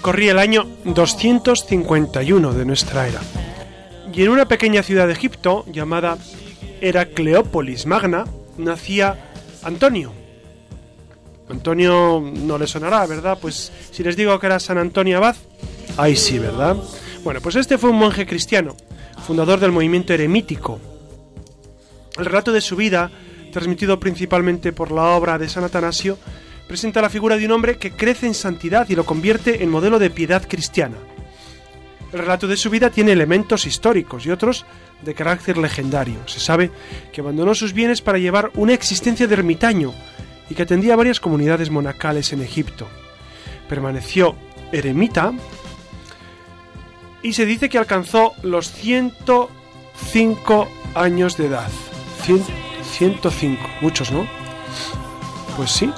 Corría el año 251 de nuestra era. Y en una pequeña ciudad de Egipto llamada Heracleópolis Magna nacía Antonio. Antonio no le sonará, ¿verdad? Pues si les digo que era San Antonio Abad, ahí sí, ¿verdad? Bueno, pues este fue un monje cristiano, fundador del movimiento eremítico. El relato de su vida, transmitido principalmente por la obra de San Atanasio, presenta la figura de un hombre que crece en santidad y lo convierte en modelo de piedad cristiana. El relato de su vida tiene elementos históricos y otros de carácter legendario. Se sabe que abandonó sus bienes para llevar una existencia de ermitaño y que atendía a varias comunidades monacales en Egipto. Permaneció eremita y se dice que alcanzó los 105 años de edad. 105, muchos, ¿no? Pues sí,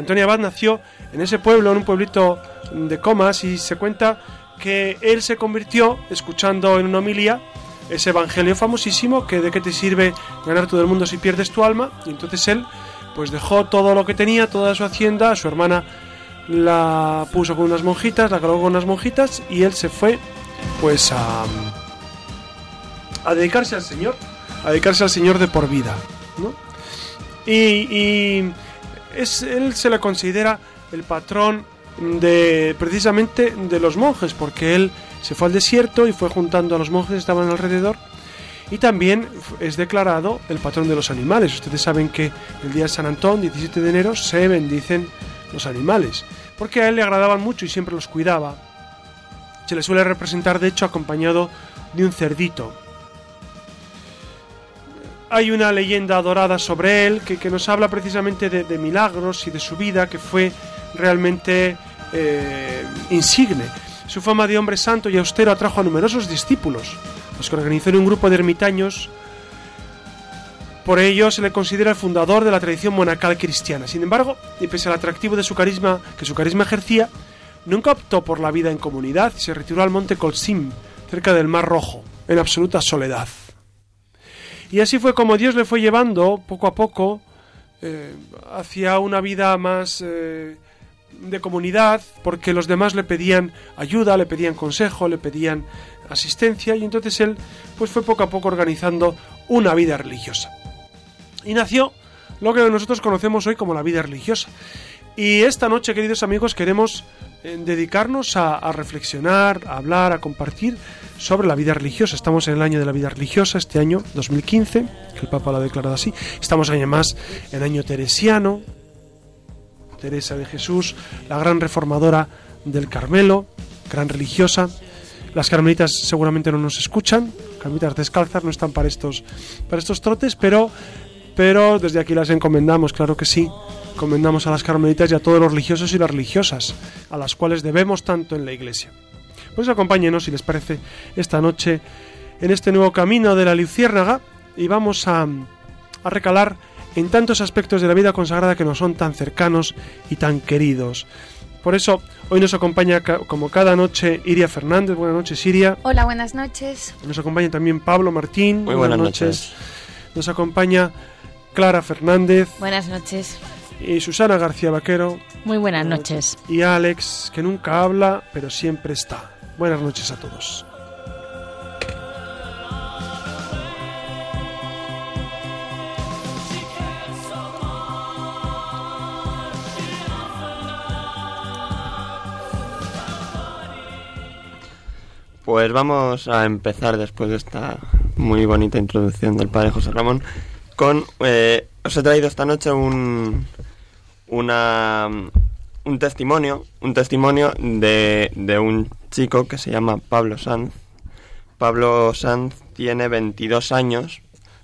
Antonio Abad nació en ese pueblo, en un pueblito de Comas, y se cuenta que él se convirtió escuchando en una homilía ese evangelio famosísimo que de qué te sirve ganar todo el mundo si pierdes tu alma. Y entonces él pues dejó todo lo que tenía, toda su hacienda, su hermana la puso con unas monjitas, la colocó con unas monjitas y él se fue pues a, a dedicarse al Señor, a dedicarse al Señor de por vida. ¿no? y es, él se le considera el patrón de precisamente de los monjes, porque él se fue al desierto y fue juntando a los monjes que estaban alrededor. Y también es declarado el patrón de los animales. Ustedes saben que el día de San Antón, 17 de enero, se bendicen los animales, porque a él le agradaban mucho y siempre los cuidaba. Se le suele representar, de hecho, acompañado de un cerdito, hay una leyenda dorada sobre él que, nos habla precisamente de, milagros y de su vida que fue realmente eh, insigne. Su fama de hombre santo y austero atrajo a numerosos discípulos, los que organizó en un grupo de ermitaños. Por ello se le considera el fundador de la tradición monacal cristiana. Sin embargo, y pese al atractivo de su carisma que su carisma ejercía, nunca optó por la vida en comunidad y se retiró al monte Colsim, cerca del Mar Rojo, en absoluta soledad. Y así fue como Dios le fue llevando poco a poco eh, hacia una vida más eh, de comunidad, porque los demás le pedían ayuda, le pedían consejo, le pedían asistencia, y entonces él pues fue poco a poco organizando una vida religiosa. Y nació lo que nosotros conocemos hoy como la vida religiosa. Y esta noche, queridos amigos, queremos eh, dedicarnos a, reflexionar, a hablar, a compartir sobre la vida religiosa. Estamos en el año de la vida religiosa, este año 2015, que el Papa lo ha declarado así. Estamos además en año teresiano, Teresa de Jesús, la gran reformadora del Carmelo, gran religiosa. Las carmelitas seguramente no nos escuchan, carmelitas descalzas no están para estos, para estos trotes, pero, pero desde aquí las encomendamos, claro que sí, Comendamos a las carmelitas y a todos los religiosos y las religiosas, a las cuales debemos tanto en la iglesia. Pues acompáñenos, si les parece, esta noche en este nuevo camino de la Luciérnaga y vamos a, a recalar en tantos aspectos de la vida consagrada que nos son tan cercanos y tan queridos. Por eso, hoy nos acompaña como cada noche Iria Fernández. Buenas noches, Iria. Hola, buenas noches. Nos acompaña también Pablo Martín. Muy buenas, noches. Nos acompaña Clara Fernández. Buenas noches y Susana García Vaquero. Muy buenas noches. Y Alex, que nunca habla, pero siempre está. Buenas noches a todos. Pues vamos a empezar después de esta muy bonita introducción del padre José Ramón con... Eh, os he traído esta noche un, una, un testimonio, un testimonio de, de un chico que se llama Pablo Sanz. Pablo Sanz tiene 22 años,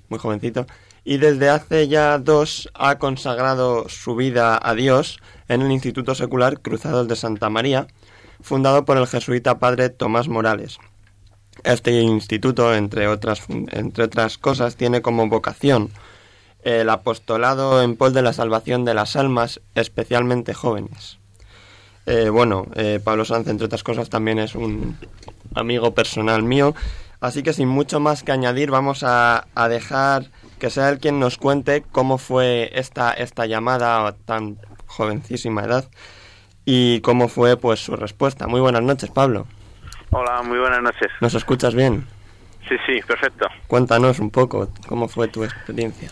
muy jovencito, y desde hace ya dos ha consagrado su vida a Dios en el Instituto Secular Cruzados de Santa María, fundado por el jesuita padre Tomás Morales. Este instituto, entre otras, entre otras cosas, tiene como vocación el apostolado en pos de la salvación de las almas, especialmente jóvenes. Eh, bueno, eh, Pablo Sanz, entre otras cosas, también es un amigo personal mío. Así que sin mucho más que añadir, vamos a, a dejar que sea él quien nos cuente cómo fue esta, esta llamada a tan jovencísima edad y cómo fue pues su respuesta. Muy buenas noches, Pablo. Hola, muy buenas noches. ¿Nos escuchas bien? Sí, sí, perfecto. Cuéntanos un poco cómo fue tu experiencia.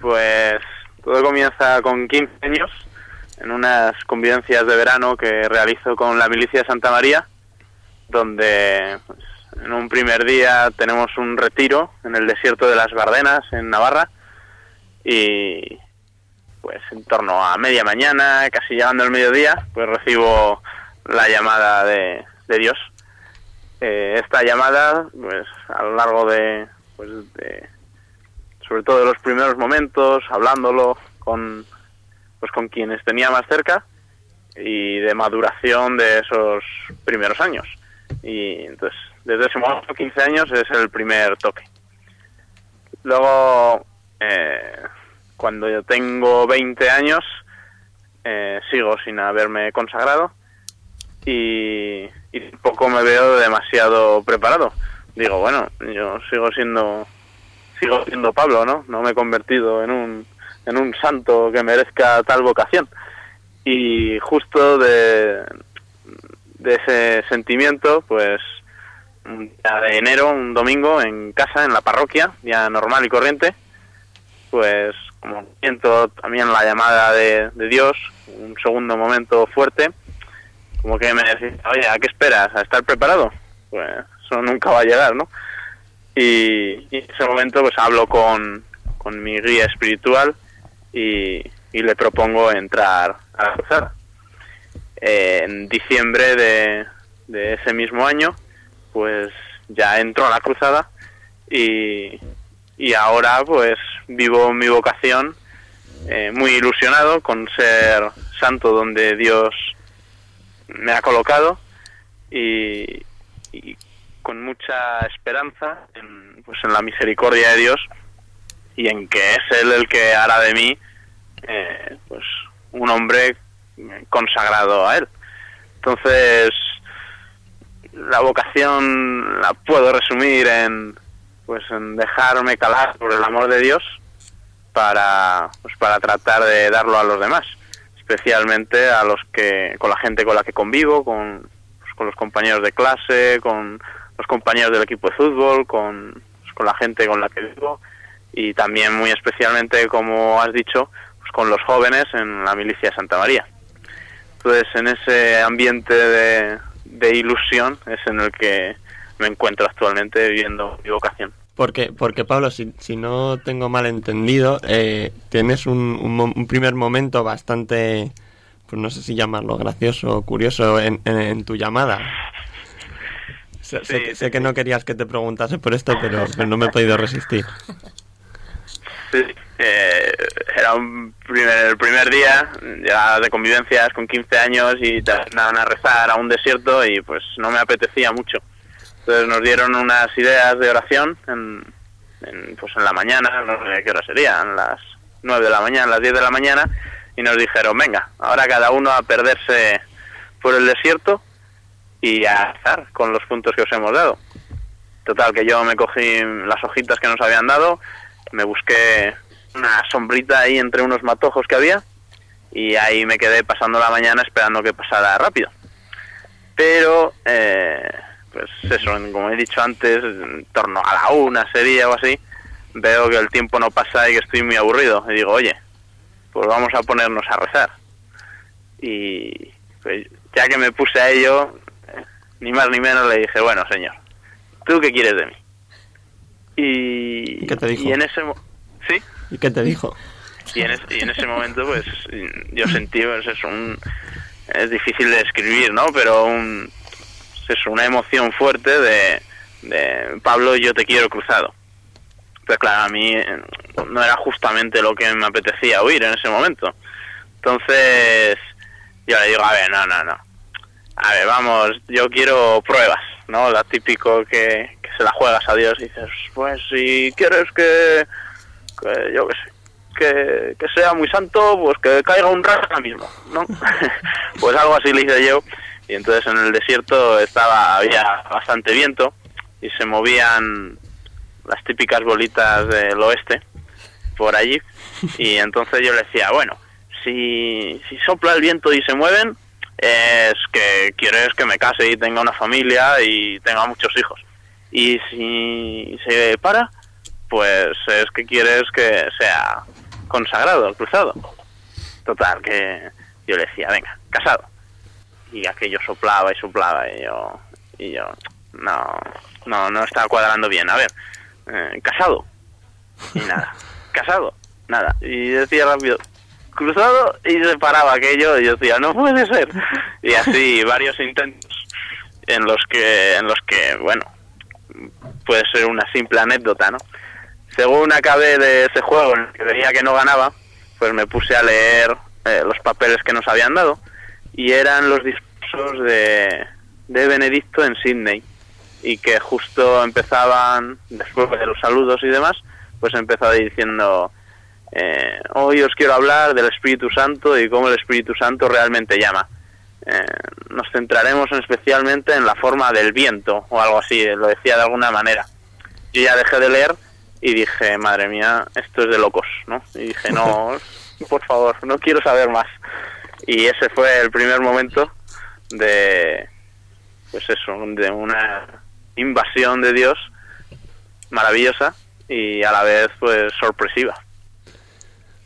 Pues todo comienza con 15 años en unas convivencias de verano que realizo con la milicia de Santa María, donde pues, en un primer día tenemos un retiro en el desierto de las Bardenas, en Navarra, y pues en torno a media mañana, casi llegando el mediodía, pues recibo la llamada de, de Dios. Eh, esta llamada, pues a lo largo de, pues, de, sobre todo de los primeros momentos, hablándolo con, pues con quienes tenía más cerca y de maduración de esos primeros años. Y entonces, desde ese momento, 15 años, es el primer toque. Luego, eh, cuando yo tengo 20 años, eh, sigo sin haberme consagrado y, y tampoco me veo demasiado preparado. Digo, bueno, yo sigo siendo sigo siendo Pablo, ¿no? No me he convertido en un en un santo que merezca tal vocación. Y justo de, de ese sentimiento, pues un día de enero, un domingo, en casa, en la parroquia, ya normal y corriente, pues como siento también la llamada de, de Dios, un segundo momento fuerte, como que me decía, oye, ¿a qué esperas? ¿A estar preparado? Pues eso nunca va a llegar, ¿no? Y, y en ese momento pues hablo con, con mi guía espiritual y, y le propongo entrar a la cruzada. Eh, en diciembre de, de ese mismo año, pues ya entro a la cruzada y, y ahora pues vivo mi vocación eh, muy ilusionado con ser santo donde Dios me ha colocado y, con mucha esperanza en, pues en la misericordia de Dios y en que es Él el que hará de mí eh, pues un hombre consagrado a Él. Entonces, la vocación la puedo resumir en pues en dejarme calar por el amor de Dios para pues para tratar de darlo a los demás especialmente a los que con la gente con la que convivo con pues, con los compañeros de clase con los compañeros del equipo de fútbol con pues, con la gente con la que vivo y también muy especialmente como has dicho pues con los jóvenes en la milicia de Santa María entonces en ese ambiente de, de ilusión es en el que me encuentro actualmente viviendo mi vocación. Porque, porque Pablo, si, si no tengo mal entendido, eh, tienes un, un, un, primer momento bastante, pues no sé si llamarlo gracioso o curioso en, en, en tu llamada. Sé, sí, sé, que, sé, que, no querías que te preguntase por esto, pero, pero no me he podido resistir. Sí, eh, era un primer, el primer día, ya de convivencias con 15 años y te mandaban a rezar a un desierto y pues no me apetecía mucho. Entonces nos dieron unas ideas de oración en, en, pues en la mañana, no sé qué hora serían, las 9 de la mañana, las 10 de la mañana, y nos dijeron, venga, ahora cada uno a perderse por el desierto y a rezar con los puntos que os hemos dado. Total, que yo me cogí las hojitas que nos habían dado, me busqué una sombrita ahí entre unos matojos que había y ahí me quedé pasando la mañana esperando que pasara rápido. Pero, eh, pues eso, como he dicho antes, en torno a la una sería o así, veo que el tiempo no pasa y que estoy muy aburrido. Y digo, oye, pues vamos a ponernos a rezar. Y pues, ya que me puse a ello, ni más ni menos le dije, bueno, señor, ¿tú qué quieres de mí? Y, ¿Qué te dijo? y en ese ¿Sí? ¿Y qué te dijo? Y en, ese, y en ese momento, pues, yo sentí, pues, eso, un, es difícil de describir, ¿no? Pero un, es una emoción fuerte de, Pablo, yo te quiero cruzado. Pero claro, a mí no era justamente lo que me apetecía oír en ese momento. Entonces, yo le digo, a ver, no, no, no. a ver, vamos, yo quiero pruebas, ¿no? La típico que, se la juegas a Dios y dices, pues si quieres que, yo qué sé, que, que sea muy santo, pues que caiga un rayo ahora mismo, ¿no? pues algo así le hice yo. Y entonces en el desierto estaba, había bastante viento y se movían las típicas bolitas del oeste por allí. Y entonces yo le decía, bueno, si, si sopla el viento y se mueven, es que quieres que me case y tenga una familia y tenga muchos hijos. Y si se para, pues es que quieres que sea consagrado, cruzado. Total, que yo le decía, venga, casado. Y aquello soplaba y soplaba y yo, y yo, no, no, no estaba cuadrando bien. A ver, eh, casado. Y nada, casado, nada. Y decía rápido, cruzado y se paraba aquello y yo decía, no puede ser. Y así varios intentos en los que, en los que, bueno, puede ser una simple anécdota, ¿no? Según acabé de ese juego en el que veía que no ganaba, pues me puse a leer eh, los papeles que nos habían dado y eran los discursos de, de Benedicto en Sydney y que justo empezaban, después de los saludos y demás, pues empezaba diciendo, eh, hoy os quiero hablar del Espíritu Santo y cómo el Espíritu Santo realmente llama. Eh, nos centraremos especialmente en la forma del viento o algo así, lo decía de alguna manera. Yo ya dejé de leer y dije, madre mía, esto es de locos, ¿no? Y dije, no, por favor, no quiero saber más. Y ese fue el primer momento de, pues eso, de una invasión de Dios maravillosa y a la vez, pues, sorpresiva.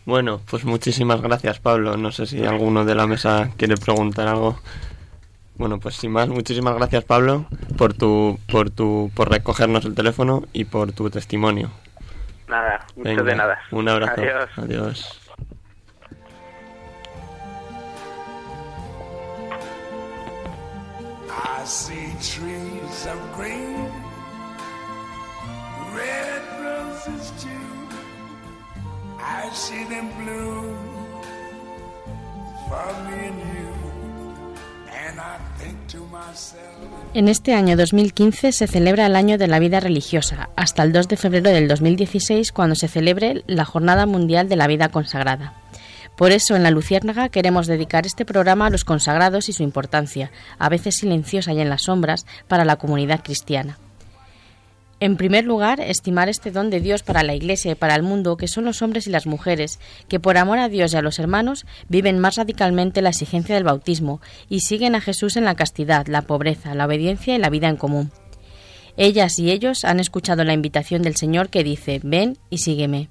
Bueno, pues muchísimas gracias, Pablo. No sé si alguno de la mesa quiere preguntar algo. Bueno, pues sin más, muchísimas gracias, Pablo, por tu, por tu, por recogernos el teléfono y por tu testimonio. Nada, mucho Venga, de nada. Un abrazo. Adiós. Adiós. See trees of green, red roses too. I see them bloom for me and you. En este año 2015 se celebra el año de la vida religiosa, hasta el 2 de febrero del 2016 cuando se celebre la Jornada Mundial de la Vida Consagrada. Por eso en la Luciérnaga queremos dedicar este programa a los consagrados y su importancia, a veces silenciosa y en las sombras, para la comunidad cristiana. En primer lugar, estimar este don de Dios para la Iglesia y para el mundo, que son los hombres y las mujeres, que por amor a Dios y a los hermanos viven más radicalmente la exigencia del bautismo y siguen a Jesús en la castidad, la pobreza, la obediencia y la vida en común. Ellas y ellos han escuchado la invitación del Señor que dice, ven y sígueme.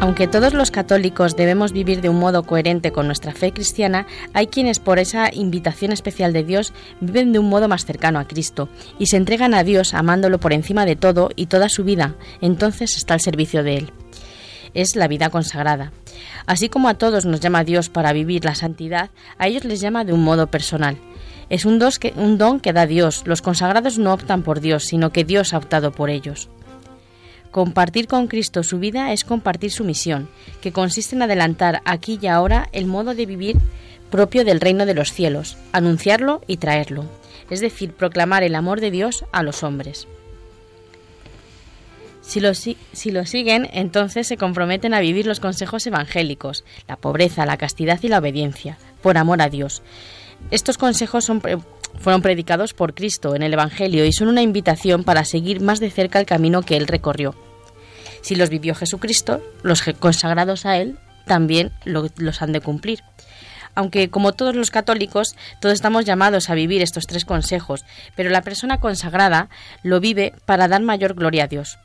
Aunque todos los católicos debemos vivir de un modo coherente con nuestra fe cristiana, hay quienes por esa invitación especial de Dios viven de un modo más cercano a Cristo y se entregan a Dios amándolo por encima de todo y toda su vida, entonces está al servicio de Él. Es la vida consagrada. Así como a todos nos llama Dios para vivir la santidad, a ellos les llama de un modo personal. Es un, don que da Dios. Los consagrados no optan por Dios, sino que Dios ha optado por ellos. Compartir con Cristo su vida es compartir su misión, que consiste en adelantar aquí y ahora el modo de vivir propio del reino de los cielos, anunciarlo y traerlo, es decir, proclamar el amor de Dios a los hombres. Si lo, si, lo, siguen, entonces se comprometen a vivir los consejos evangélicos, la pobreza, la castidad y la obediencia, por amor a Dios. Estos consejos son, fueron predicados por Cristo en el Evangelio y son una invitación para seguir más de cerca el camino que Él recorrió. Si los vivió Jesucristo, los consagrados a Él también lo, los han de cumplir. Aunque como todos los católicos, todos estamos llamados a vivir estos tres consejos, pero la persona consagrada lo vive para dar mayor gloria a Dios.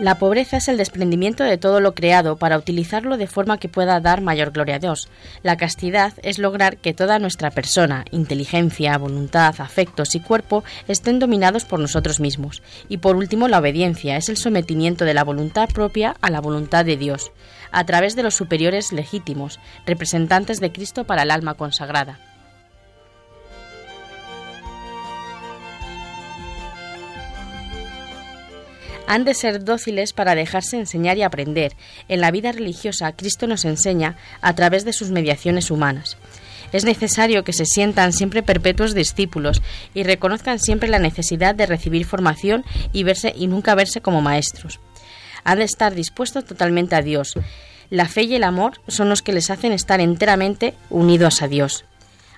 La pobreza es el desprendimiento de todo lo creado para utilizarlo de forma que pueda dar mayor gloria a Dios. La castidad es lograr que toda nuestra persona, inteligencia, voluntad, afectos y cuerpo estén dominados por nosotros mismos. Y por último, la obediencia es el sometimiento de la voluntad propia a la voluntad de Dios, a través de los superiores legítimos, representantes de Cristo para el alma consagrada. Han de ser dóciles para dejarse enseñar y aprender. En la vida religiosa, Cristo nos enseña a través de sus mediaciones humanas. Es necesario que se sientan siempre perpetuos discípulos y reconozcan siempre la necesidad de recibir formación y verse y nunca verse como maestros. Han de estar dispuestos totalmente a Dios. La fe y el amor son los que les hacen estar enteramente unidos a Dios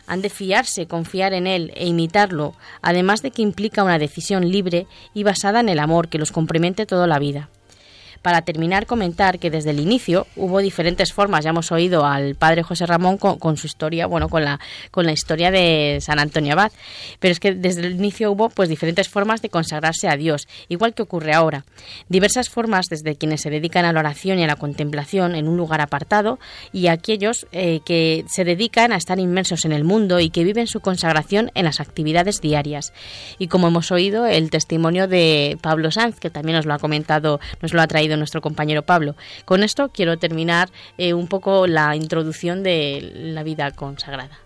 han de fiarse, confiar en él e imitarlo, además de que implica una decisión libre y basada en el amor que los complemente toda la vida. Para terminar, comentar que desde el inicio hubo diferentes formas. Ya hemos oído al padre José Ramón con, su historia, bueno, con la, con la historia de San Antonio Abad. Pero es que desde el inicio hubo pues diferentes formas de consagrarse a Dios, igual que ocurre ahora. Diversas formas desde quienes se dedican a la oración y a la contemplación en un lugar apartado y aquellos eh, que se dedican a estar inmersos en el mundo y que viven su consagración en las actividades diarias. Y como hemos oído, el testimonio de Pablo Sanz, que también nos lo ha comentado, nos lo ha traído nuestro compañero Pablo. Con esto quiero terminar eh, un poco la introducción de la vida consagrada.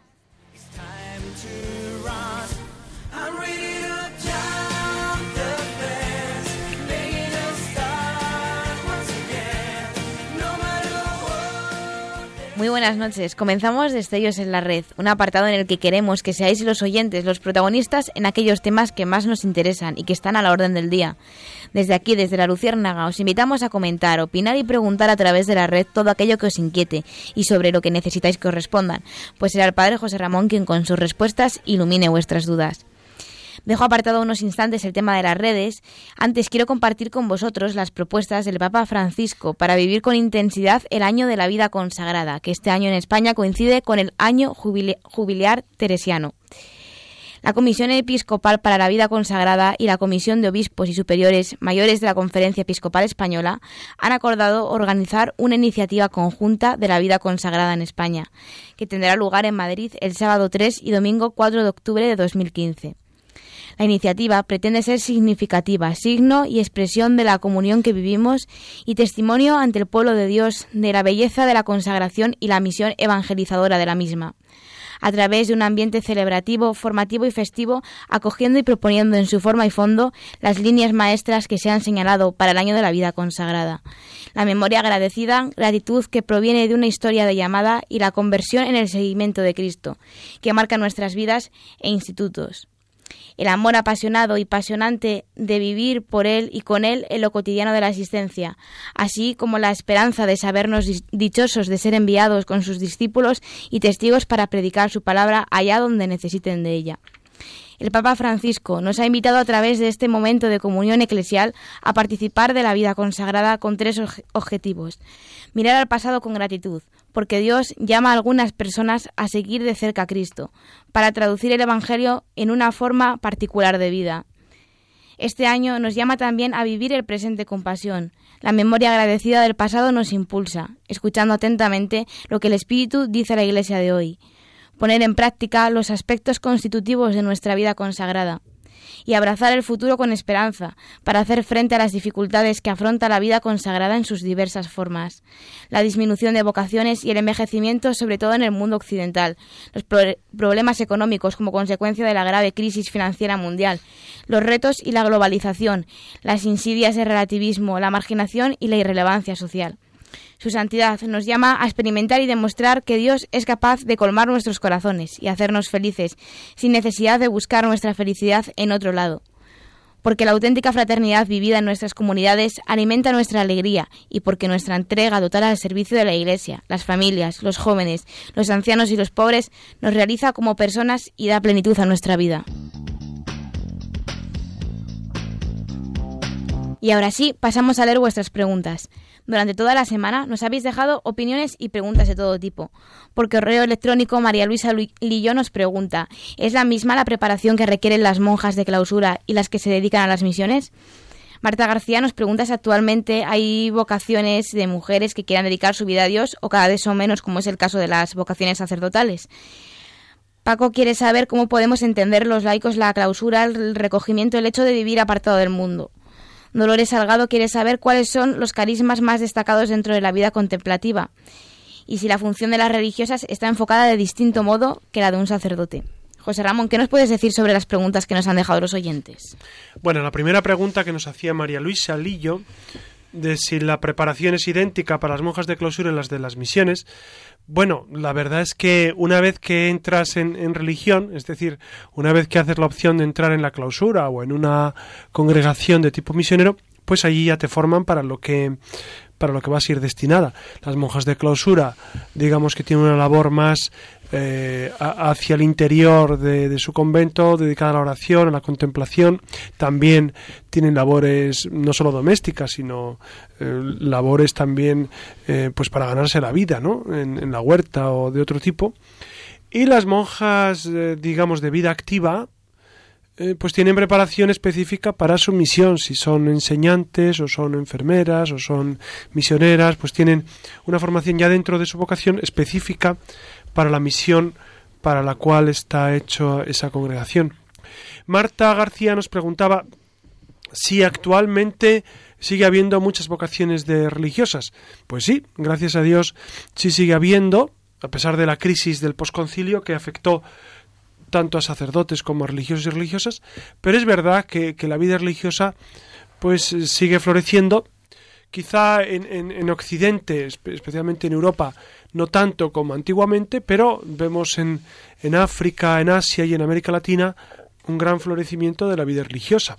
Muy buenas noches. Comenzamos Destellos en la Red, un apartado en el que queremos que seáis los oyentes los protagonistas en aquellos temas que más nos interesan y que están a la orden del día. Desde aquí, desde la Luciérnaga, os invitamos a comentar, opinar y preguntar a través de la red todo aquello que os inquiete y sobre lo que necesitáis que os respondan, pues será el Padre José Ramón quien con sus respuestas ilumine vuestras dudas. Dejo apartado unos instantes el tema de las redes. Antes quiero compartir con vosotros las propuestas del Papa Francisco para vivir con intensidad el año de la vida consagrada, que este año en España coincide con el año jubilear teresiano. La Comisión Episcopal para la Vida Consagrada y la Comisión de Obispos y Superiores Mayores de la Conferencia Episcopal Española han acordado organizar una iniciativa conjunta de la vida consagrada en España, que tendrá lugar en Madrid el sábado 3 y domingo 4 de octubre de 2015. La iniciativa pretende ser significativa, signo y expresión de la comunión que vivimos y testimonio ante el pueblo de Dios de la belleza de la consagración y la misión evangelizadora de la misma a través de un ambiente celebrativo, formativo y festivo, acogiendo y proponiendo en su forma y fondo las líneas maestras que se han señalado para el año de la vida consagrada. La memoria agradecida, gratitud que proviene de una historia de llamada y la conversión en el seguimiento de Cristo, que marca nuestras vidas e institutos el amor apasionado y pasionante de vivir por Él y con Él en lo cotidiano de la existencia, así como la esperanza de sabernos dichosos de ser enviados con sus discípulos y testigos para predicar su palabra allá donde necesiten de ella. El Papa Francisco nos ha invitado a través de este momento de comunión eclesial a participar de la vida consagrada con tres objetivos. Mirar al pasado con gratitud, porque Dios llama a algunas personas a seguir de cerca a Cristo, para traducir el Evangelio en una forma particular de vida. Este año nos llama también a vivir el presente con pasión. La memoria agradecida del pasado nos impulsa, escuchando atentamente lo que el Espíritu dice a la Iglesia de hoy poner en práctica los aspectos constitutivos de nuestra vida consagrada y abrazar el futuro con esperanza para hacer frente a las dificultades que afronta la vida consagrada en sus diversas formas, la disminución de vocaciones y el envejecimiento sobre todo en el mundo occidental, los problemas económicos como consecuencia de la grave crisis financiera mundial, los retos y la globalización, las insidias del relativismo, la marginación y la irrelevancia social. Su santidad nos llama a experimentar y demostrar que Dios es capaz de colmar nuestros corazones y hacernos felices, sin necesidad de buscar nuestra felicidad en otro lado. Porque la auténtica fraternidad vivida en nuestras comunidades alimenta nuestra alegría y porque nuestra entrega total al servicio de la Iglesia, las familias, los jóvenes, los ancianos y los pobres nos realiza como personas y da plenitud a nuestra vida. Y ahora sí, pasamos a leer vuestras preguntas. Durante toda la semana nos habéis dejado opiniones y preguntas de todo tipo. Por correo electrónico, María Luisa Lillo nos pregunta, ¿es la misma la preparación que requieren las monjas de clausura y las que se dedican a las misiones? Marta García nos pregunta si actualmente hay vocaciones de mujeres que quieran dedicar su vida a Dios o cada vez son menos, como es el caso de las vocaciones sacerdotales. Paco quiere saber cómo podemos entender los laicos la clausura, el recogimiento, el hecho de vivir apartado del mundo. Dolores Salgado quiere saber cuáles son los carismas más destacados dentro de la vida contemplativa y si la función de las religiosas está enfocada de distinto modo que la de un sacerdote. José Ramón, ¿qué nos puedes decir sobre las preguntas que nos han dejado los oyentes? Bueno, la primera pregunta que nos hacía María Luisa Lillo de si la preparación es idéntica para las monjas de clausura y las de las misiones. Bueno, la verdad es que una vez que entras en, religión, es decir, una vez que haces la opción de entrar en la clausura o en una congregación de tipo misionero, pues allí ya te forman para lo que para lo que vas a ir destinada. Las monjas de clausura, digamos que tienen una labor más eh, hacia el interior de, su convento, dedicada a la oración, a la contemplación. También tienen labores no solo domésticas, sino eh, labores también eh, pues para ganarse la vida, ¿no? En, la huerta o de otro tipo. Y las monjas, digamos, de vida activa, pues tienen preparación específica para su misión. Si son enseñantes o son enfermeras o son misioneras, pues tienen una formación ya dentro de su vocación específica para la misión para la cual está hecho esa congregación. Marta García nos preguntaba si actualmente sigue habiendo muchas vocaciones de religiosas. Pues sí, gracias a Dios sí sigue habiendo, a pesar de la crisis del posconcilio que afectó tanto a sacerdotes como a religiosos y religiosas, pero es verdad que, la vida religiosa pues sigue floreciendo. Quizá en, en Occidente, especialmente en Europa, no tanto como antiguamente, pero vemos en, en África, en Asia y en América Latina un gran florecimiento de la vida religiosa.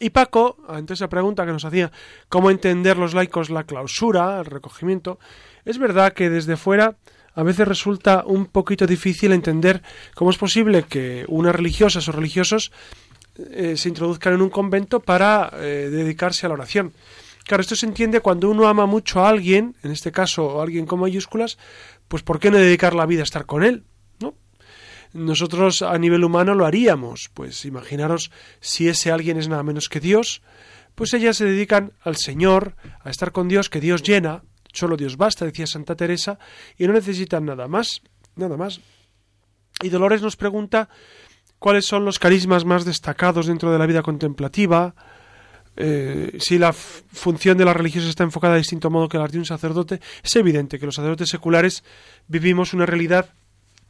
Y Paco, ante esa pregunta que nos hacía, ¿cómo entender los laicos la clausura, el recogimiento? Es verdad que desde fuera a veces resulta un poquito difícil entender cómo es posible que unas religiosas o religiosos eh, se introduzcan en un convento para eh, dedicarse a la oración. Claro, esto se entiende cuando uno ama mucho a alguien, en este caso a alguien con mayúsculas, pues ¿por qué no dedicar la vida a estar con él? ¿No? Nosotros a nivel humano lo haríamos, pues imaginaros si ese alguien es nada menos que Dios, pues ellas se dedican al Señor, a estar con Dios, que Dios llena, solo Dios basta, decía Santa Teresa, y no necesitan nada más, nada más. Y Dolores nos pregunta cuáles son los carismas más destacados dentro de la vida contemplativa, eh, si la función de las religiosas está enfocada de distinto modo que la de un sacerdote, es evidente que los sacerdotes seculares vivimos una realidad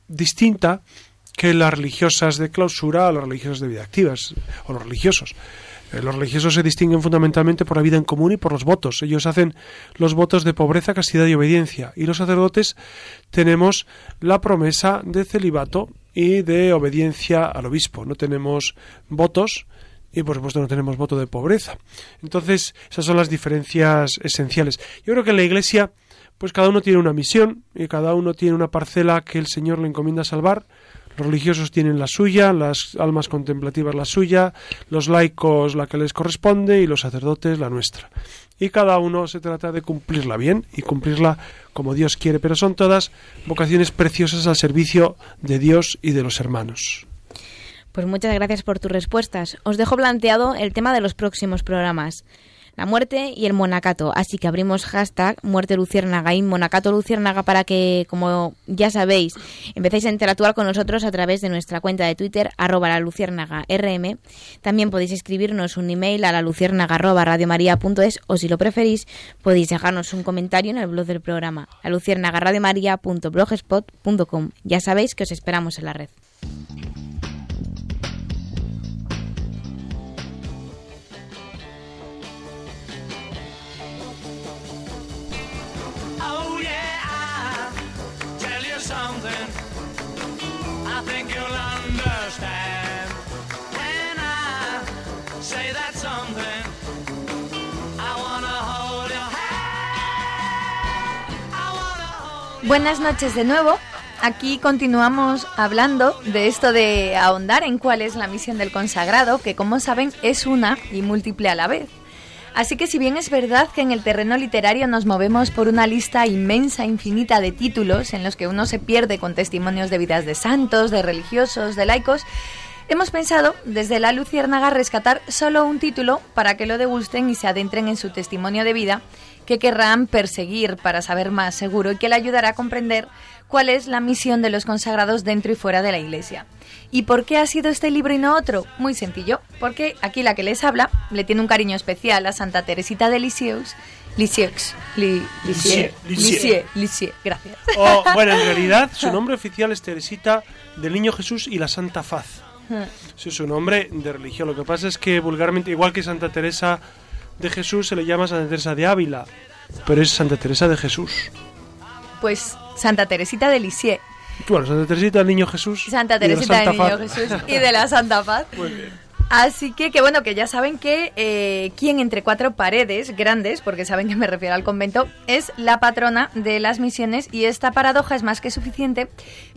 distinta que las religiosas de clausura o las religiosas de vida activas o los religiosos. Eh, los religiosos se distinguen fundamentalmente por la vida en común y por los votos. Ellos hacen los votos de pobreza, castidad y obediencia. Y los sacerdotes tenemos la promesa de celibato y de obediencia al obispo. No tenemos votos, y por supuesto no tenemos voto de pobreza. Entonces, esas son las diferencias esenciales. Yo creo que en la Iglesia, pues cada uno tiene una misión y cada uno tiene una parcela que el Señor le encomienda salvar. Los religiosos tienen la suya, las almas contemplativas la suya, los laicos la que les corresponde y los sacerdotes la nuestra. Y cada uno se trata de cumplirla bien y cumplirla como Dios quiere, pero son todas vocaciones preciosas al servicio de Dios y de los hermanos. Pues muchas gracias por tus respuestas. Os dejo planteado el tema de los próximos programas. La muerte y el monacato. Así que abrimos hashtag muerte luciérnaga y monacato luciérnaga para que, como ya sabéis, empecéis a interactuar con nosotros a través de nuestra cuenta de Twitter, arroba la luciérnaga rm. También podéis escribirnos un email a la luciérnaga arroba o si lo preferís, podéis dejarnos un comentario en el blog del programa, la luciérnaga. Ya sabéis que os esperamos en la red. Buenas noches de nuevo. Aquí continuamos hablando de esto de ahondar en cuál es la misión del consagrado, que como saben es una y múltiple a la vez. Así que si bien es verdad que en el terreno literario nos movemos por una lista inmensa, infinita de títulos en los que uno se pierde con testimonios de vidas de santos, de religiosos, de laicos, hemos pensado desde la Luciérnaga rescatar solo un título para que lo degusten y se adentren en su testimonio de vida que querrán perseguir para saber más seguro y que le ayudará a comprender cuál es la misión de los consagrados dentro y fuera de la Iglesia. ¿Y por qué ha sido este libro y no otro? Muy sencillo, porque aquí la que les habla le tiene un cariño especial a Santa Teresita de Lisieux. Lisieux, Li- Lisieux, Lisieux. Lisieux, gracias. O, bueno, en realidad su nombre oficial es Teresita del Niño Jesús y la Santa Faz. Ese es su nombre de religión. Lo que pasa es que vulgarmente, igual que Santa Teresa de Jesús, se le llama Santa Teresa de Ávila, pero es Santa Teresa de Jesús. Pues Santa Teresita de Lisieux, Bueno, Santa Teresita del Niño Jesús. Santa Teresita del Niño. Jesús y de la Santa Paz. Muy bien. Así que, que bueno, que ya saben que eh, quien entre cuatro paredes grandes, porque saben que me refiero al convento, es la patrona de las misiones y esta paradoja es más que suficiente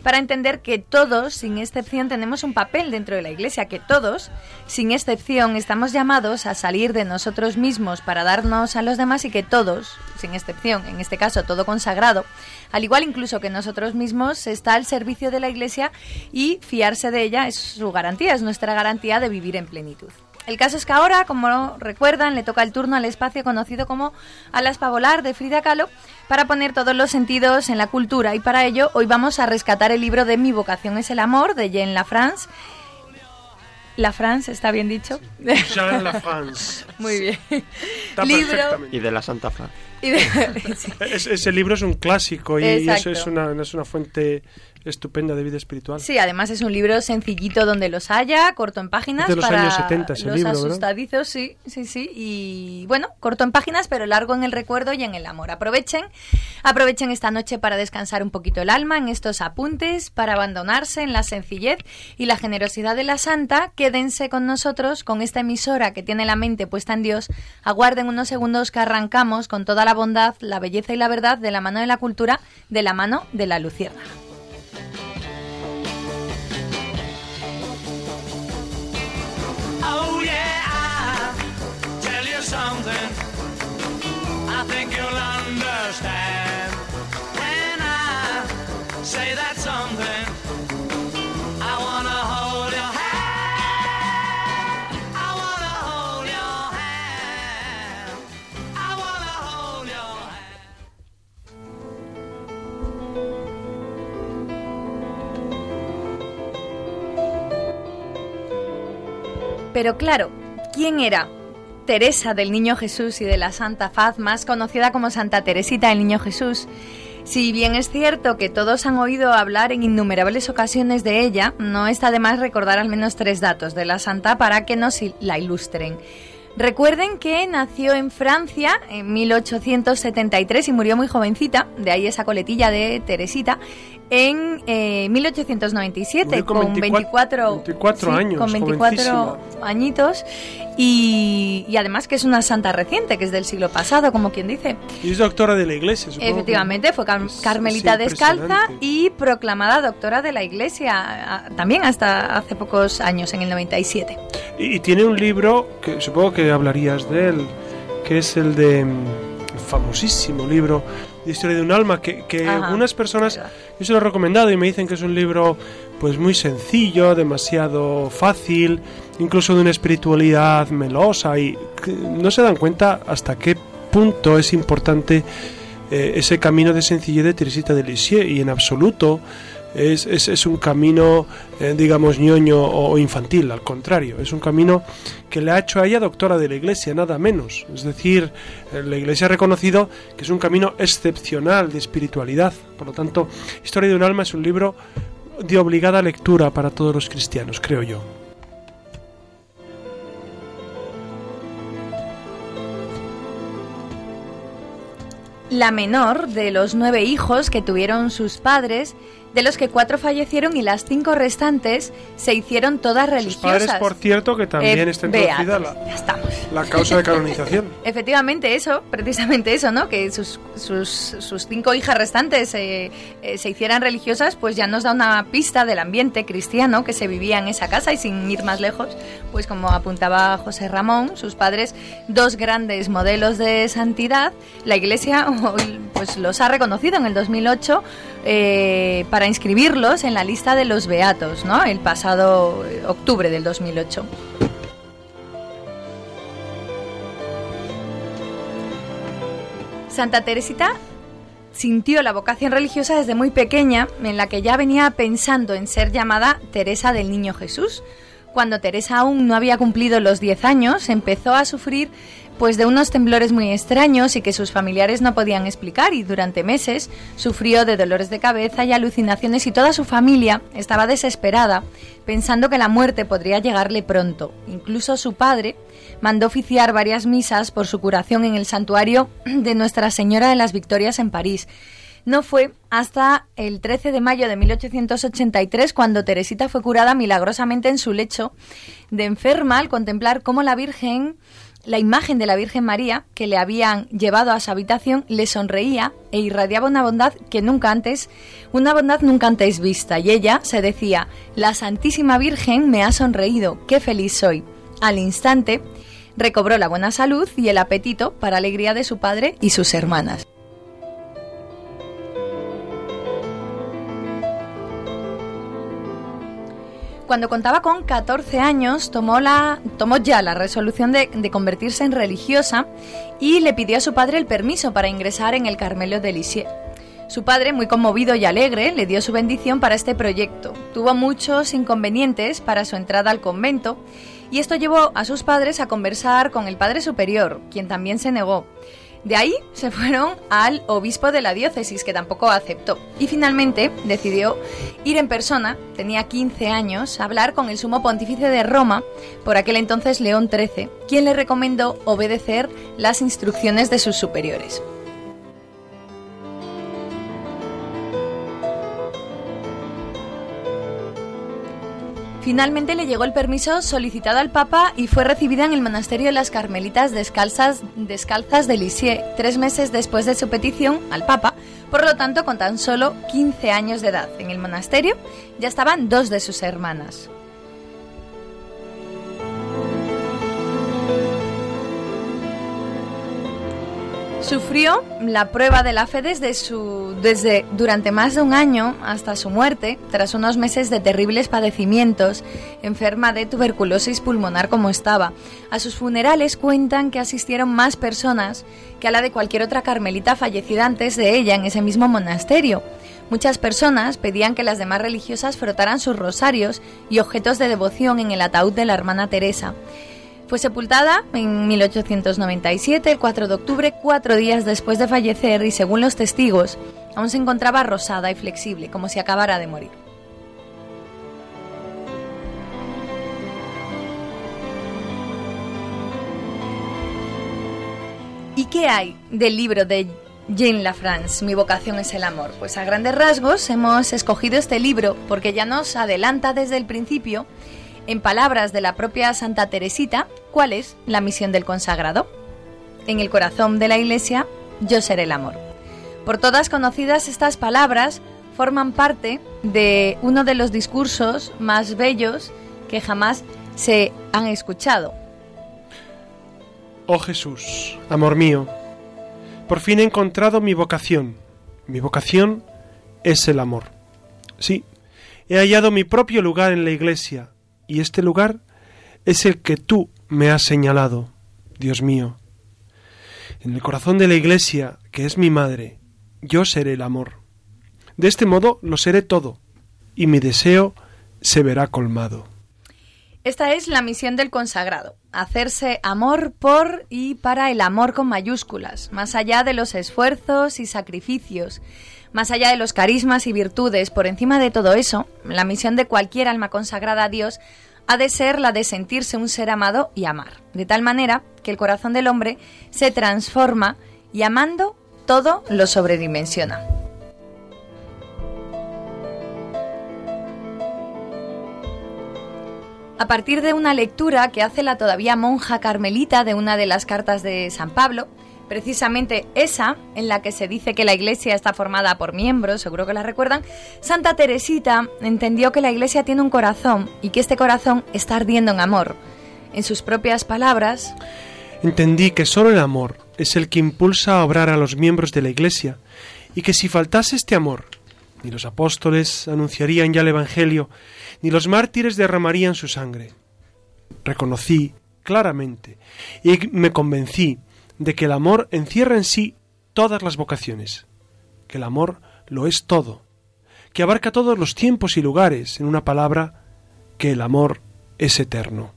para entender que todos, sin excepción, tenemos un papel dentro de la iglesia, que todos, sin excepción, estamos llamados a salir de nosotros mismos para darnos a los demás y que todos, sin excepción, en este caso todo consagrado, al igual incluso que nosotros mismos, está al servicio de la iglesia y fiarse de ella es su garantía, es nuestra garantía de vivir en plenitud. El caso es que ahora, como recuerdan, le toca el turno al espacio conocido como Alas para volar de Frida Kahlo para poner todos los sentidos en la cultura y para ello hoy vamos a rescatar el libro de Mi vocación es el amor de Jean Lafrance. La France, ¿está bien dicho? Jean La France. Muy bien. Está Libro perfectamente. Y de la Santa de- sí. Es- ese libro es un clásico y, y eso es una, es una fuente estupenda de vida espiritual. Sí, además es un libro sencillito donde los haya, corto en páginas. Es de los para años 70 ese los libro, ¿verdad? asustadizos, sí, sí, sí. Y bueno, corto en páginas, pero largo en el recuerdo y en el amor. Aprovechen, aprovechen esta noche para descansar un poquito el alma en estos apuntes, para abandonarse en la sencillez y la generosidad de la santa. Quédense con nosotros, con esta emisora que tiene la mente puesta en Dios. Aguarden unos segundos que arrancamos con toda la bondad, la belleza y la verdad de la mano de la cultura, de la mano de la lucierna. Something. I think you'll understand when I say that something. I wanna hold your hand. I wanna hold your hand. I wanna hold your hand. Pero claro, ¿quién era Teresa del Niño Jesús y de la Santa Faz, más conocida como Santa Teresita del Niño Jesús? Si bien es cierto que todos han oído hablar en innumerables ocasiones de ella, no está de más recordar al menos tres datos de la santa para que nos la ilustren. Recuerden que nació en Francia en 1873 y murió muy jovencita, de ahí esa coletilla de Teresita, en eh, 1897 Murió con con 24 24, 24 años, con 24 jovencísima. añitos y, y además que es una santa reciente, que es del siglo pasado, como quien dice. Y es doctora de la iglesia, supongo Efectivamente, fue car- carmelita es descalza y proclamada doctora de la iglesia, también hasta hace pocos años, en el 97. Y, y tiene un libro que supongo que hablarías de él, que es el de mm, el famosísimo libro de historia de un alma, que, que algunas personas, yo se lo he recomendado y me dicen que es un libro pues muy sencillo, demasiado fácil, incluso de una espiritualidad melosa y no se dan cuenta hasta qué punto es importante eh, ese camino de sencillez de Teresita de Lisieux y en absoluto es, es, un camino, eh, digamos, ñoño o infantil, al contrario, es un camino que le ha hecho a ella doctora de la Iglesia, nada menos. Es decir, eh, la Iglesia ha reconocido que es un camino excepcional de espiritualidad. Por lo tanto, Historia de un alma es un libro de obligada lectura para todos los cristianos, creo yo. La menor de los nueve hijos que tuvieron sus padres, de los que cuatro fallecieron y las cinco restantes se hicieron todas Sus religiosas. padres, por cierto, que también Eh, está introducida la, estamos. la causa de canonización. Efectivamente, eso, precisamente eso, ¿no? Que sus, sus, sus cinco hijas restantes eh, eh, se hicieran religiosas, pues ya nos da una pista del ambiente cristiano que se vivía en esa casa y sin ir más lejos, pues como apuntaba José Ramón, sus padres, dos grandes modelos de santidad, la Iglesia pues los ha reconocido en el 2008 eh, para inscribirlos en la lista de los beatos, ¿no? El pasado octubre del 2008. Santa Teresita sintió la vocación religiosa desde muy pequeña, en la que ya venía pensando en ser llamada Teresa del Niño Jesús. Cuando Teresa aún no había cumplido los 10 años, empezó a sufrir pues de unos temblores muy extraños y que sus familiares no podían explicar y durante meses sufrió de dolores de cabeza y alucinaciones y toda su familia estaba desesperada pensando que la muerte podría llegarle pronto. Incluso su padre mandó oficiar varias misas por su curación en el santuario de Nuestra Señora de las Victorias en París. No fue hasta el 13 de mayo de 1883 cuando Teresita fue curada milagrosamente en su lecho de enferma al contemplar cómo la Virgen, la imagen de la Virgen María que le habían llevado a su habitación, le sonreía e irradiaba una bondad que nunca antes, una bondad nunca antes vista. Y ella se decía, la Santísima Virgen me ha sonreído, qué feliz soy. Al instante, recobró la buena salud y el apetito para alegría de su padre y sus hermanas. Cuando contaba con 14 años, tomó, la, tomó ya la resolución de, de, convertirse en religiosa y le pidió a su padre el permiso para ingresar en el Carmelo de Lisieux. Su padre, muy conmovido y alegre, le dio su bendición para este proyecto. Tuvo muchos inconvenientes para su entrada al convento y esto llevó a sus padres a conversar con el Padre Superior, quien también se negó. De ahí se fueron al obispo de la diócesis, que tampoco aceptó. Y finalmente decidió ir en persona, tenía 15 años, a hablar con el sumo pontífice de Roma, por aquel entonces León XIII, quien le recomendó obedecer las instrucciones de sus superiores. Finalmente le llegó el permiso solicitado al Papa y fue recibida en el monasterio de las Carmelitas Descalzas, Descalzas de Lisieux, tres meses después de su petición al Papa. Por lo tanto, con tan solo 15 años de edad en el monasterio, ya estaban dos de sus hermanas. Sufrió la prueba de la fe desde su desde durante más de un año hasta su muerte, tras unos meses de terribles padecimientos, enferma de tuberculosis pulmonar como estaba. A sus funerales cuentan que asistieron más personas que a la de cualquier otra carmelita fallecida antes de ella en ese mismo monasterio. Muchas personas pedían que las demás religiosas frotaran sus rosarios y objetos de devoción en el ataúd de la hermana Teresa. Fue sepultada en 1897, el 4 de octubre, cuatro días después de fallecer y según los testigos, aún se encontraba rosada y flexible, como si acabara de morir. ¿Y qué hay del libro de Jean Lafrance, Mi vocación es el amor? Pues a grandes rasgos hemos escogido este libro porque ya nos adelanta desde el principio en palabras de la propia Santa Teresita, ¿cuál es la misión del consagrado? En el corazón de la Iglesia, yo seré el amor. Por todas conocidas estas palabras forman parte de uno de los discursos más bellos que jamás se han escuchado. Oh Jesús, amor mío, por fin he encontrado mi vocación. Mi vocación es el amor. Sí, he hallado mi propio lugar en la Iglesia, y este lugar es el que tú me has señalado, Dios mío. En el corazón de la Iglesia, que es mi madre, yo seré el amor. De este modo lo seré todo, y mi deseo se verá colmado. Esta es la misión del consagrado, hacerse amor por y para el amor con mayúsculas, más allá de los esfuerzos y sacrificios, más allá de los carismas y virtudes, por encima de todo eso, la misión de cualquier alma consagrada a Dios ha de ser la de sentirse un ser amado y amar, de tal manera que el corazón del hombre se transforma y amando todo lo sobredimensiona. a partir de una lectura que hace la todavía monja carmelita de una de las cartas de San Pablo, precisamente esa en la que se dice que la iglesia está formada por miembros, seguro que la recuerdan, Santa Teresita entendió que la iglesia tiene un corazón y que este corazón está ardiendo en amor. En sus propias palabras, Entendí que solo el amor es el que impulsa a obrar a los miembros de la iglesia y que si faltase este amor, ni los apóstoles anunciarían ya el Evangelio, ni los mártires derramarían su sangre. Reconocí claramente y me convencí de que el amor encierra en sí todas las vocaciones, que el amor lo es todo, que abarca todos los tiempos y lugares, en una palabra, que el amor es eterno.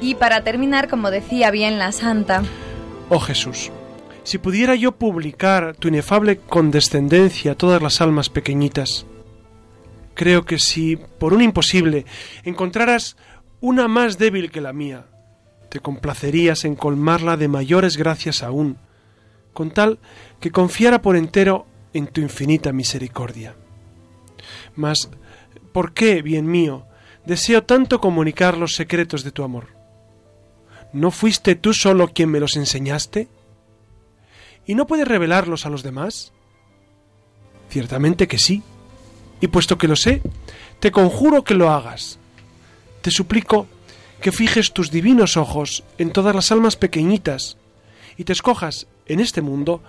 y para terminar, como decía bien la santa, Oh Jesús, si pudiera yo publicar tu inefable condescendencia a todas las almas pequeñitas, creo que si, por un imposible, encontraras una más débil que la mía, te complacerías en colmarla de mayores gracias aún, con tal que confiara por entero en tu infinita misericordia. Mas, ¿por qué, bien mío, deseo tanto comunicar los secretos de tu amor? ¿No fuiste tú solo quien me los enseñaste? ¿Y no puedes revelarlos a los demás? Ciertamente que sí. Y puesto que lo sé, te conjuro que lo hagas. Te suplico que fijes tus divinos ojos en todas las almas pequeñitas y te escojas en este mundo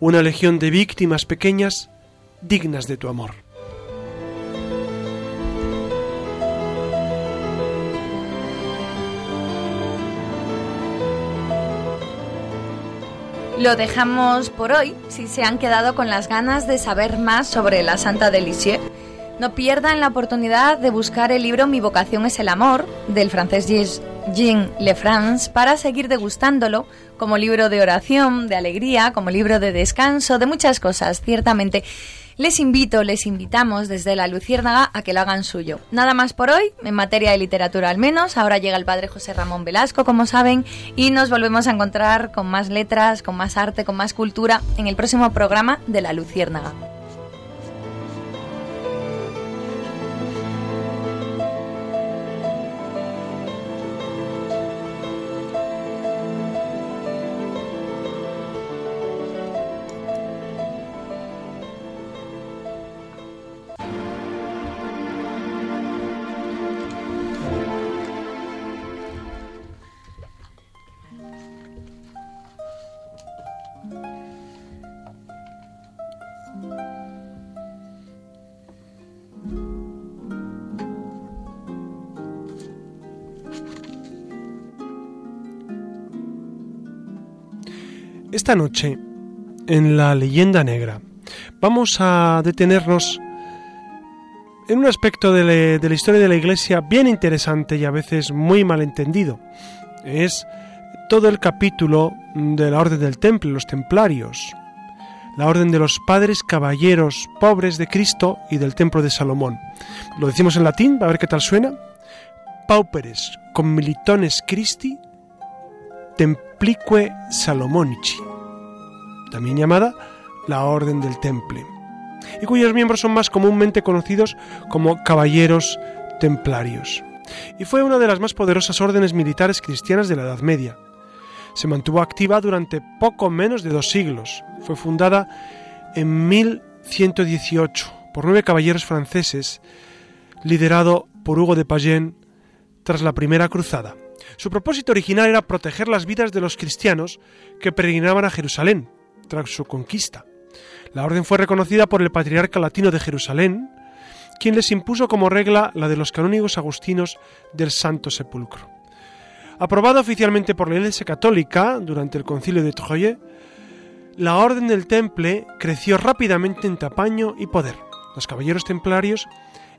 una legión de víctimas pequeñas dignas de tu amor. Lo dejamos por hoy si se han quedado con las ganas de saber más sobre la Santa de. No pierdan la oportunidad de buscar el libro Mi vocación es el amor del francés Jean Lefrance para seguir degustándolo como libro de oración, de alegría, como libro de descanso, de muchas cosas, ciertamente. Les invito, les invitamos desde la Luciérnaga a que lo hagan suyo. Nada más por hoy, en materia de literatura al menos. Ahora llega el padre José Ramón Velasco, como saben, y nos volvemos a encontrar con más letras, con más arte, con más cultura en el próximo programa de la Luciérnaga. Esta noche, en la leyenda negra, vamos a detenernos en un aspecto de, la historia de la Iglesia bien interesante y a veces muy malentendido. Es todo el capítulo de la Orden del Temple, los templarios, la Orden de los Padres Caballeros Pobres de Cristo y del Templo de Salomón. Lo decimos en latín, a ver qué tal suena. Pauperes commilitones Christi Templique Salomonici, también llamada la Orden del Temple, y cuyos miembros son más comúnmente conocidos como caballeros templarios. Y fue una de las más poderosas órdenes militares cristianas de la Edad Media. Se mantuvo activa durante poco menos de dos siglos. Fue fundada en 1118 por nueve caballeros franceses, liderado por Hugo de Payenne tras la Primera Cruzada. Su propósito original era proteger las vidas de los cristianos que peregrinaban a Jerusalén tras su conquista. La orden fue reconocida por el patriarca latino de Jerusalén, quien les impuso como regla la de los canónigos agustinos del Santo Sepulcro. Aprobada oficialmente por la Iglesia Católica durante el Concilio de Troyes, la Orden del Temple creció rápidamente en tamaño y poder. Los caballeros templarios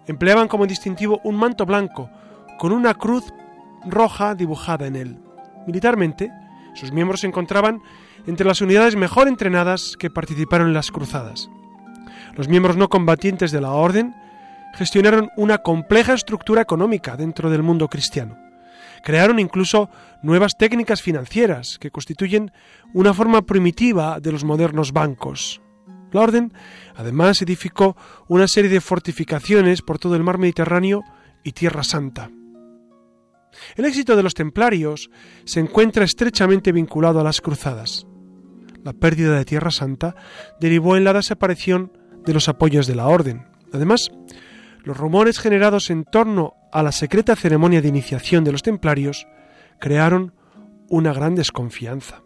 empleaban como distintivo un manto blanco con una cruz roja dibujada en él. Militarmente, sus miembros se encontraban entre las unidades mejor entrenadas que participaron en las cruzadas. Los miembros no combatientes de la orden gestionaron una compleja estructura económica dentro del mundo cristiano, Crearon incluso nuevas técnicas financieras que constituyen una forma primitiva de los modernos bancos. La orden además edificó una serie de fortificaciones por todo el mar Mediterráneo y Tierra Santa. El éxito de los templarios se encuentra estrechamente vinculado a las cruzadas. La pérdida de Tierra Santa derivó en la desaparición de los apoyos de la orden. Además, los rumores generados en torno a la secreta ceremonia de iniciación de los templarios crearon una gran desconfianza.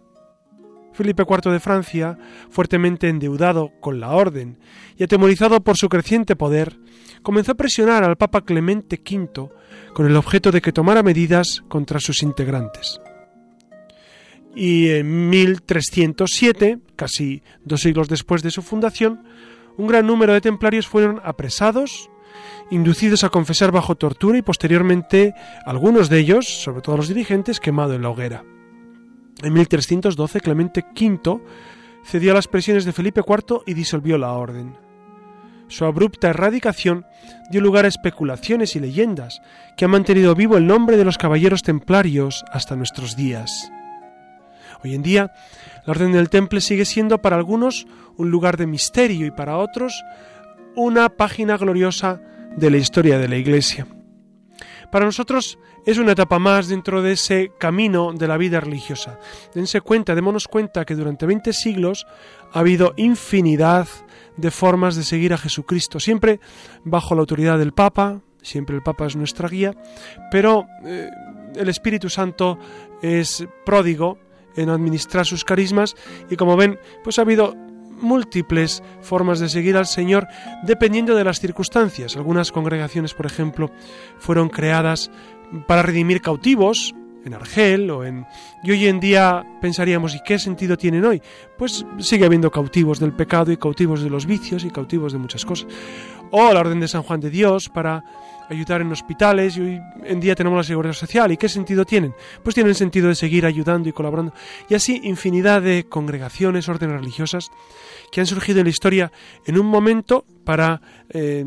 Felipe IV de Francia, fuertemente endeudado con la orden y atemorizado por su creciente poder, comenzó a presionar al Papa Clemente V con el objeto de que tomara medidas contra sus integrantes. Y en 1307, casi dos siglos después de su fundación, un gran número de templarios fueron apresados, inducidos a confesar bajo tortura y posteriormente algunos de ellos, sobre todo los dirigentes, quemados en la hoguera. En 1312 Clemente V cedió a las presiones de Felipe IV y disolvió la orden. Su abrupta erradicación dio lugar a especulaciones y leyendas que han mantenido vivo el nombre de los caballeros templarios hasta nuestros días. Hoy en día, la Orden del Temple sigue siendo para algunos un lugar de misterio y para otros una página gloriosa de la historia de la Iglesia. Para nosotros es una etapa más dentro de ese camino de la vida religiosa. Dense cuenta, démonos cuenta que durante 20 siglos ha habido infinidad de formas de seguir a Jesucristo, siempre bajo la autoridad del Papa, siempre el Papa es nuestra guía, pero eh, el Espíritu Santo es pródigo en administrar sus carismas y como ven, pues ha habido múltiples formas de seguir al Señor dependiendo de las circunstancias. Algunas congregaciones, por ejemplo, fueron creadas para redimir cautivos, en Argel o en... Y hoy en día pensaríamos, ¿y qué sentido tienen hoy? Pues sigue habiendo cautivos del pecado y cautivos de los vicios y cautivos de muchas cosas. O la Orden de San Juan de Dios para ayudar en hospitales y hoy en día tenemos la seguridad social. ¿Y qué sentido tienen? Pues tienen sentido de seguir ayudando y colaborando. Y así infinidad de congregaciones, órdenes religiosas que han surgido en la historia en un momento para eh,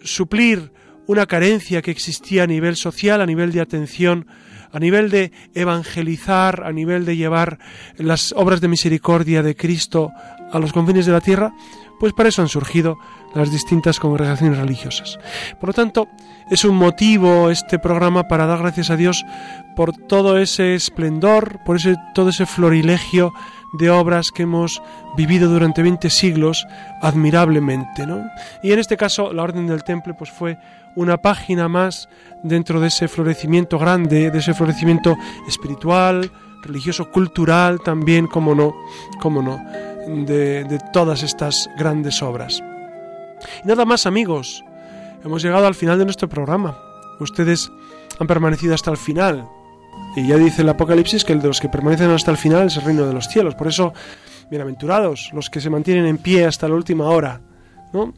suplir una carencia que existía a nivel social, a nivel de atención, a nivel de evangelizar, a nivel de llevar las obras de misericordia de Cristo a los confines de la tierra, pues para eso han surgido las distintas congregaciones religiosas. Por lo tanto, es un motivo este programa para dar gracias a Dios por todo ese esplendor, por ese, todo ese florilegio de obras que hemos vivido durante 20 siglos admirablemente. ¿no? Y en este caso, la Orden del Temple pues, fue una página más dentro de ese florecimiento grande, de ese florecimiento espiritual, religioso, cultural también, como no, como no, de, de todas estas grandes obras. Y nada más amigos, hemos llegado al final de nuestro programa. Ustedes han permanecido hasta el final. Y ya dice el Apocalipsis que el de los que permanecen hasta el final es el reino de los cielos. Por eso, bienaventurados los que se mantienen en pie hasta la última hora. ¿no?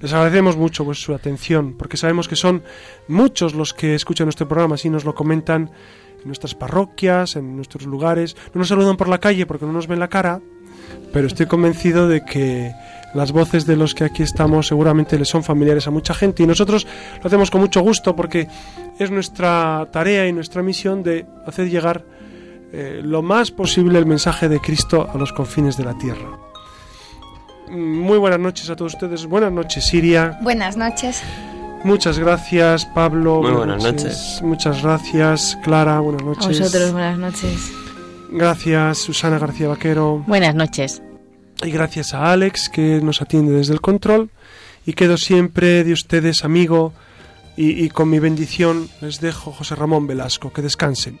Les agradecemos mucho su atención, porque sabemos que son muchos los que escuchan nuestro programa, así nos lo comentan en nuestras parroquias, en nuestros lugares. No nos saludan por la calle porque no nos ven la cara, pero estoy convencido de que las voces de los que aquí estamos seguramente les son familiares a mucha gente y nosotros lo hacemos con mucho gusto porque es nuestra tarea y nuestra misión de hacer llegar eh, lo más posible el mensaje de Cristo a los confines de la tierra. Muy buenas noches a todos ustedes. Buenas noches, Siria. Buenas noches. Muchas gracias, Pablo. Muy buenas noches. Muchas gracias, Clara. Buenas noches. A vosotros, buenas noches. Gracias, Susana García Vaquero. Buenas noches. Y gracias a Alex, que nos atiende desde el control. Y quedo siempre de ustedes amigo. Y, y con mi bendición les dejo José Ramón Velasco. Que descansen.